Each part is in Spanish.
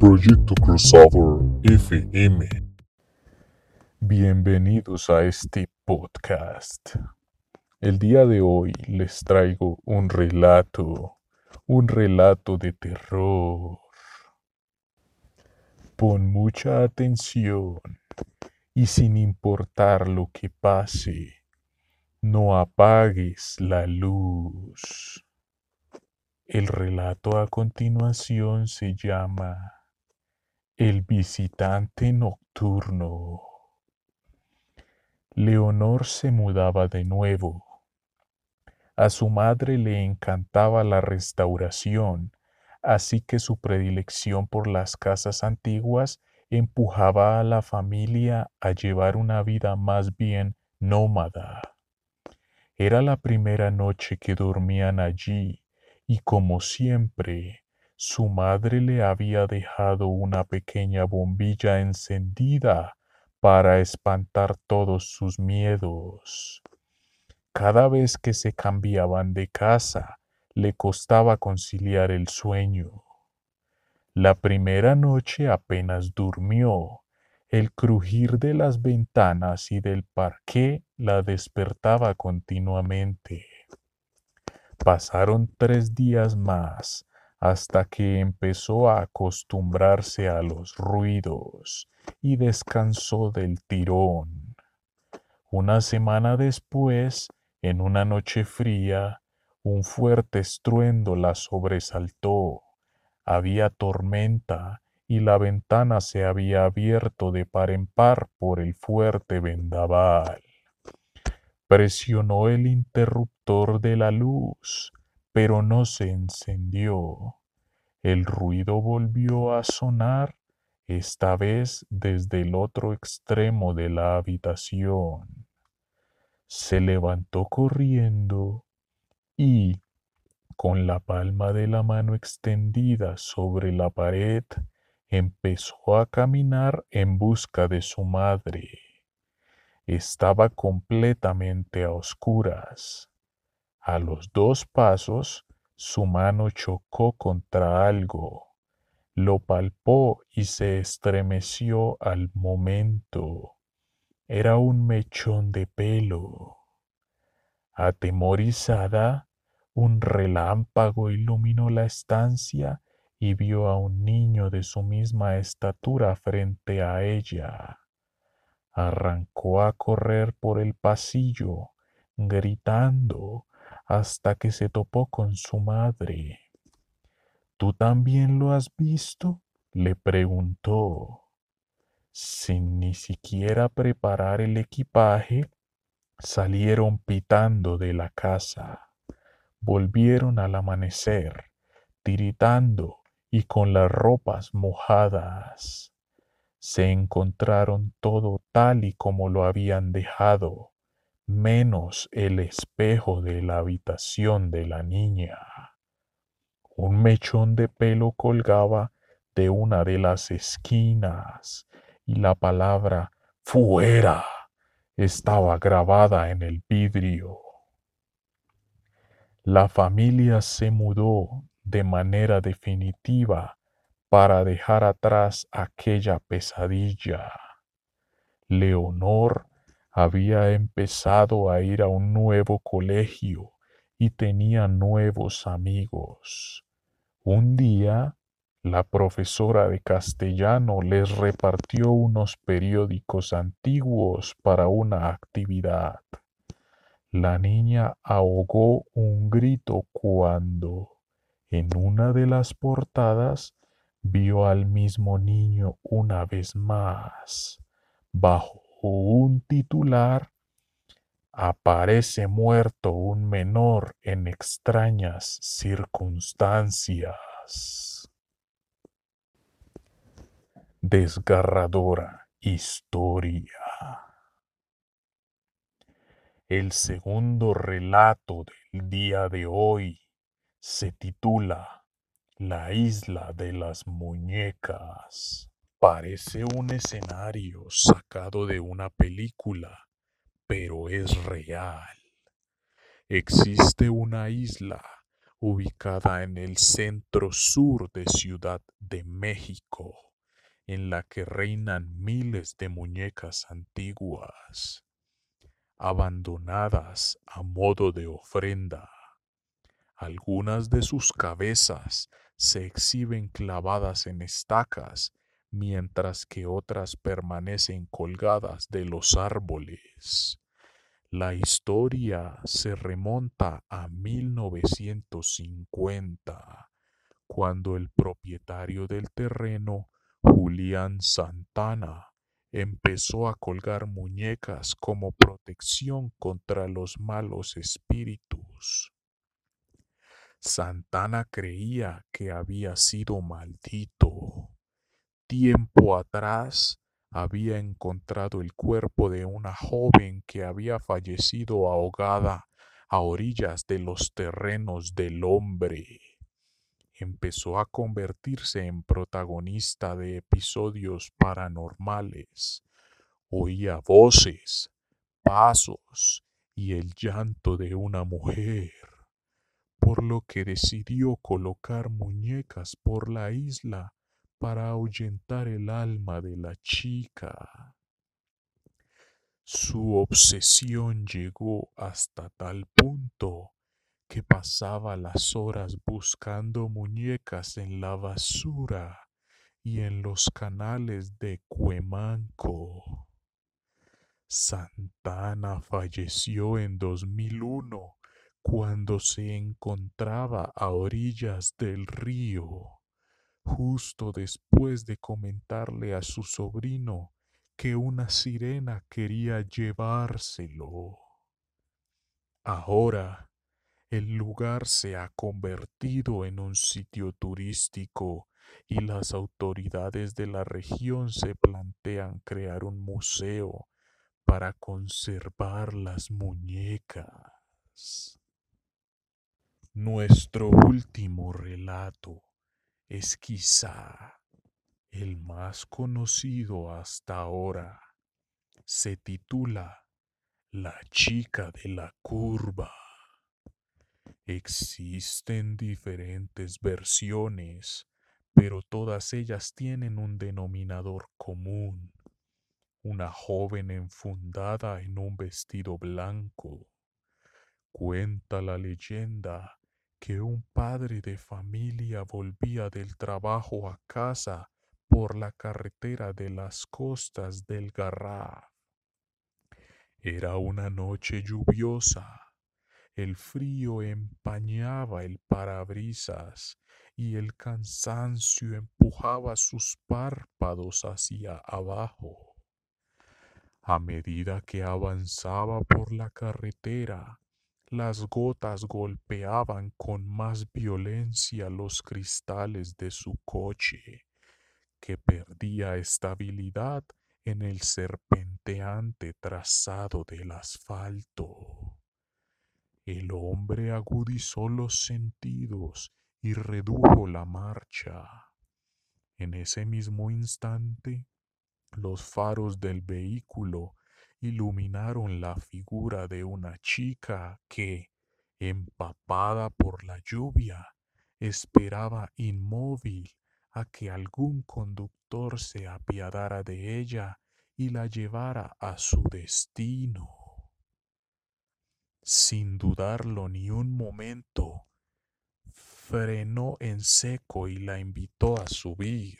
Proyecto Crossover FM. Bienvenidos a este podcast. El día de hoy les traigo un relato, un relato de terror. Pon mucha atención y sin importar lo que pase, no apagues la luz. El relato a continuación se llama El visitante nocturno. Leonor se mudaba de nuevo. A su madre le encantaba la restauración, así que su predilección por las casas antiguas empujaba a la familia a llevar una vida más bien nómada. Era la primera noche que dormían allí y como siempre, su madre le había dejado una pequeña bombilla encendida para espantar todos sus miedos. Cada vez que se cambiaban de casa, le costaba conciliar el sueño. La primera noche apenas durmió. El crujir de las ventanas y del parqué la despertaba continuamente. Pasaron tres días más hasta que empezó a acostumbrarse a los ruidos y descansó del tirón. Una semana después, en una noche fría, un fuerte estruendo la sobresaltó. Había tormenta y la ventana se había abierto de par en par por el fuerte vendaval. Presionó el interruptor de la luz, pero no se encendió. El ruido volvió a sonar, esta vez desde el otro extremo de la habitación. Se levantó corriendo y, con la palma de la mano extendida sobre la pared, empezó a caminar en busca de su madre. Estaba completamente a oscuras. A los dos pasos, su mano chocó contra algo. Lo palpó y se estremeció al momento. Era un mechón de pelo. Atemorizada, un relámpago iluminó la estancia y vio a un niño de su misma estatura frente a ella. Arrancó a correr por el pasillo, gritando hasta que se topó con su madre. ¿Tú también lo has visto? le preguntó. Sin ni siquiera preparar el equipaje, salieron pitando de la casa. Volvieron al amanecer, tiritando y con las ropas mojadas. Se encontraron todo tal y como lo habían dejado, menos el espejo de la habitación de la niña. Un mechón de pelo colgaba de una de las esquinas y la palabra fuera estaba grabada en el vidrio. La familia se mudó de manera definitiva para dejar atrás aquella pesadilla. Leonor había empezado a ir a un nuevo colegio y tenía nuevos amigos. Un día, la profesora de castellano les repartió unos periódicos antiguos para una actividad. La niña ahogó un grito cuando, en una de las portadas, vio al mismo niño una vez más, bajo un titular, aparece muerto un menor en extrañas circunstancias. Desgarradora historia. El segundo relato del día de hoy se titula La isla de las muñecas. Parece un escenario sacado de una película, pero es real. Existe una isla, ubicada en el centro sur de Ciudad de México, en la que reinan miles de muñecas antiguas, abandonadas a modo de ofrenda. Algunas de sus cabezas se exhiben clavadas en estacas, mientras que otras permanecen colgadas de los árboles. La historia se remonta a 1950, cuando el propietario del terreno, Julián Santana, empezó a colgar muñecas como protección contra los malos espíritus. Santana creía que había sido maldito. Tiempo atrás, había encontrado el cuerpo de una joven que había fallecido ahogada a orillas de los terrenos del hombre. Empezó a convertirse en protagonista de episodios paranormales. Oía voces, pasos y el llanto de una mujer, por lo que decidió colocar muñecas por la isla para ahuyentar el alma de la chica. Su obsesión llegó hasta tal punto que pasaba las horas buscando muñecas en la basura y en los canales de Cuemanco. Santana falleció en 2001 cuando se encontraba a orillas del río justo después de comentarle a su sobrino que una sirena quería llevárselo. Ahora el lugar se ha convertido en un sitio turístico y las autoridades de la región se plantean crear un museo para conservar las muñecas. Nuestro último relato es quizá el más conocido hasta ahora. Se titula La chica de la curva. Existen diferentes versiones, pero todas ellas tienen un denominador común. Una joven enfundada en un vestido blanco. Cuenta la leyenda que un padre de familia volvía del trabajo a casa por la carretera de las costas del Garraf. Era una noche lluviosa. El frío empañaba el parabrisas y el cansancio empujaba sus párpados hacia abajo. A medida que avanzaba por la carretera, las gotas golpeaban con más violencia los cristales de su coche, que perdía estabilidad en el serpenteante trazado del asfalto. El hombre agudizó los sentidos y redujo la marcha. En ese mismo instante, los faros del vehículo iluminaron la figura de una chica que, empapada por la lluvia, esperaba inmóvil a que algún conductor se apiadara de ella y la llevara a su destino. Sin dudarlo ni un momento, frenó en seco y la invitó a subir.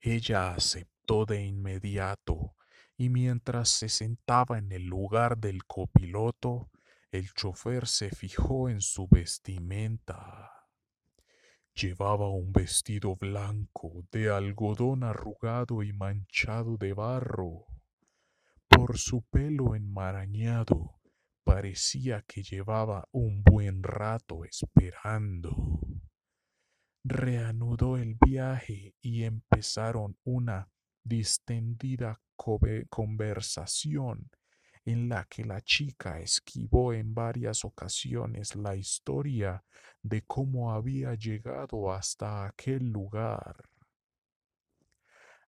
Ella aceptó de inmediato y mientras se sentaba en el lugar del copiloto, el chofer se fijó en su vestimenta. Llevaba un vestido blanco de algodón arrugado y manchado de barro. Por su pelo enmarañado parecía que llevaba un buen rato esperando. Reanudó el viaje y empezaron una distendida conversación en la que la chica esquivó en varias ocasiones la historia de cómo había llegado hasta aquel lugar,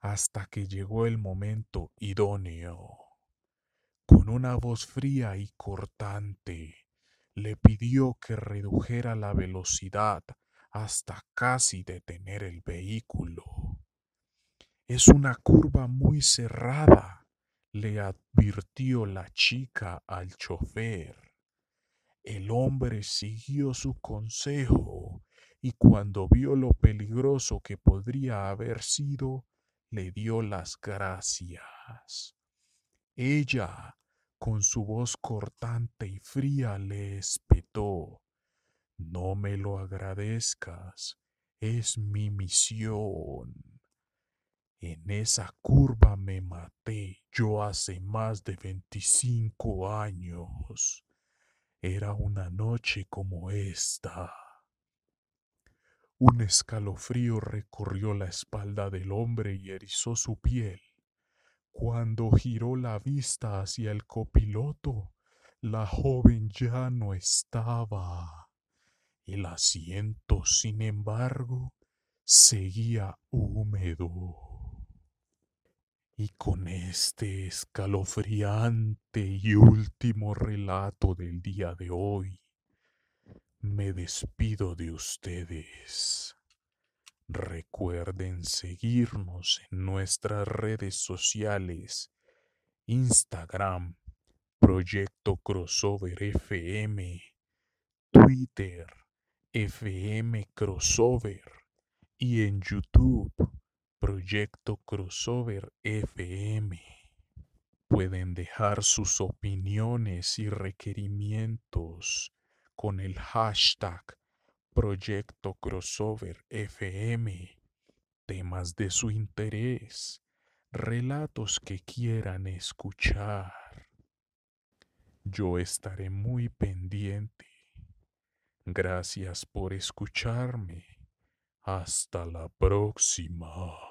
hasta que llegó el momento idóneo. Con una voz fría y cortante, le pidió que redujera la velocidad hasta casi detener el vehículo. Es una curva muy cerrada, le advirtió la chica al chofer. El hombre siguió su consejo y cuando vio lo peligroso que podría haber sido, le dio las gracias. Ella, con su voz cortante y fría, le espetó. No me lo agradezcas, es mi misión. En esa curva me maté yo hace más de veinticinco años. Era una noche como esta. Un escalofrío recorrió la espalda del hombre y erizó su piel. Cuando giró la vista hacia el copiloto, la joven ya no estaba. El asiento, sin embargo, seguía húmedo. Y con este escalofriante y último relato del día de hoy, me despido de ustedes. Recuerden seguirnos en nuestras redes sociales, Instagram, Proyecto Crossover FM, Twitter, FM Crossover y en YouTube, Proyecto Crossover FM. Pueden dejar sus opiniones y requerimientos con el hashtag Proyecto Crossover FM, temas de su interés, relatos que quieran escuchar. Yo estaré muy pendiente. Gracias por escucharme. Hasta la próxima.